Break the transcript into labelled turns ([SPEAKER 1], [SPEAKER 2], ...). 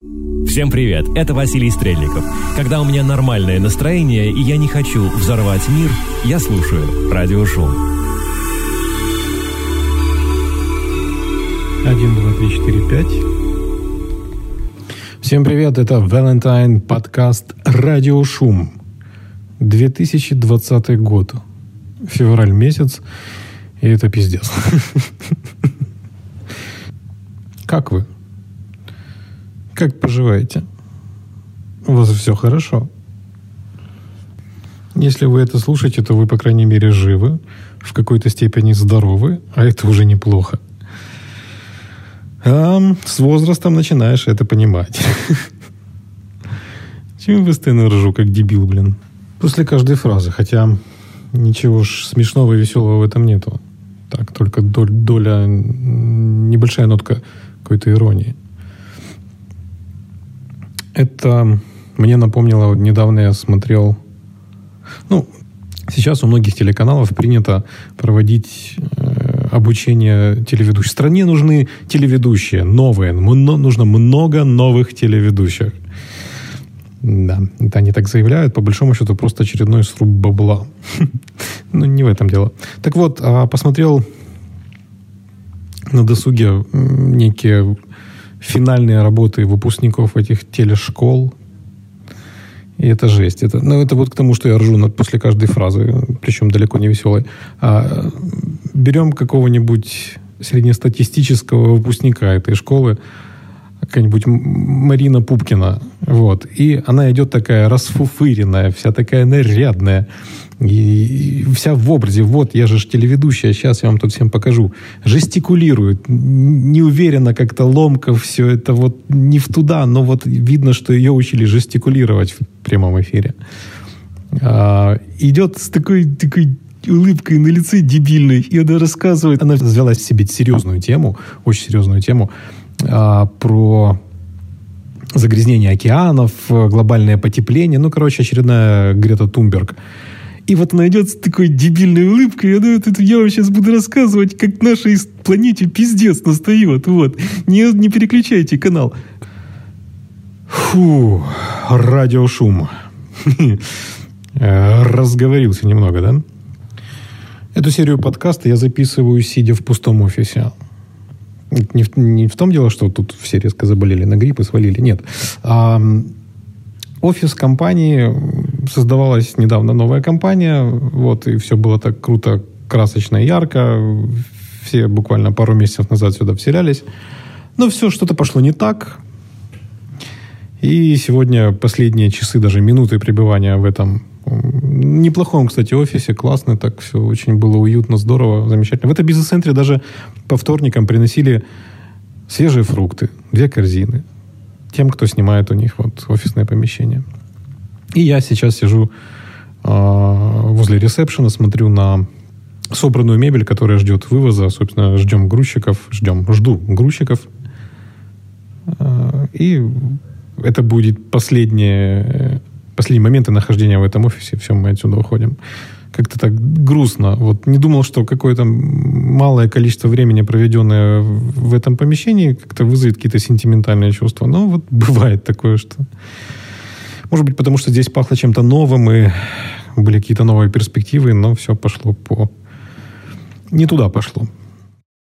[SPEAKER 1] Всем привет, это Василий Стрельников. Когда у меня нормальное настроение и я не хочу взорвать мир, я слушаю Радио Шум.
[SPEAKER 2] Один, два, три, четыре, пять. Всем привет, это Valentine подкаст Радио Шум. 2020 год. Февраль месяц. И это пиздец. Как вы? Как поживаете? У вас все хорошо? Если вы это слушаете, то вы, по крайней мере, живы, в какой-то степени здоровы, а это уже неплохо. А с возрастом начинаешь это понимать. Чем постоянно ржу, как дебил, блин? После каждой фразы, хотя ничего ж смешного и веселого в этом нету. Так, только доля, небольшая нотка какой-то иронии. Это мне напомнило, недавно я смотрел, ну, сейчас у многих телеканалов принято проводить э, обучение телеведущих. Стране нужны телеведущие, новые, мно, нужно много новых телеведущих. Да, это они так заявляют, по большому счету просто очередной сруб бабла. Ну, не в этом дело. Так вот, а, посмотрел на досуге некие финальные работы выпускников этих телешкол. И это жесть. Это, ну, это вот к тому, что я ржу над, после каждой фразы, причем далеко не веселой. А, берем какого-нибудь среднестатистического выпускника этой школы, какая-нибудь Марина Пупкина, вот, и она идет такая расфуфыренная, вся такая нарядная, и, вся в образе. Вот, я же телеведущая, сейчас я вам тут всем покажу. Жестикулирует, неуверенно как-то ломко все это вот не в туда, но вот видно, что ее учили жестикулировать в прямом эфире. А, идет с такой, такой улыбкой на лице дебильной, и она рассказывает, она взяла себе серьезную тему, очень серьезную тему, а, про загрязнение океанов, глобальное потепление, ну, короче, очередная Грета Тумберг. И вот найдется такой дебильной улыбкой, и она, это, я вам сейчас буду рассказывать, как нашей планете пиздец настает. Вот. Не, не переключайте канал. Фу, радиошум. Разговорился немного, да? Эту серию подкаста я записываю, сидя в пустом офисе. Не в, не в том дело, что тут все резко заболели на грипп и свалили. Нет. А, офис компании создавалась недавно новая компания, вот, и все было так круто, красочно и ярко. Все буквально пару месяцев назад сюда вселялись. Но все что-то пошло не так. И сегодня последние часы, даже минуты пребывания в этом неплохом, кстати, офисе, классно, так все очень было уютно, здорово, замечательно. В этом бизнес-центре даже по вторникам приносили свежие фрукты, две корзины, тем, кто снимает у них вот офисное помещение. И я сейчас сижу э, возле ресепшена, смотрю на собранную мебель, которая ждет вывоза. Собственно, ждем грузчиков, ждем, жду грузчиков. Э, и это будет последние, последние моменты нахождения в этом офисе. Все, мы отсюда уходим. Как-то так грустно. Вот не думал, что какое-то малое количество времени, проведенное в этом помещении, как-то вызовет какие-то сентиментальные чувства. Но вот бывает такое, что может быть, потому что здесь пахло чем-то новым, и были какие-то новые перспективы, но все пошло по... Не туда пошло.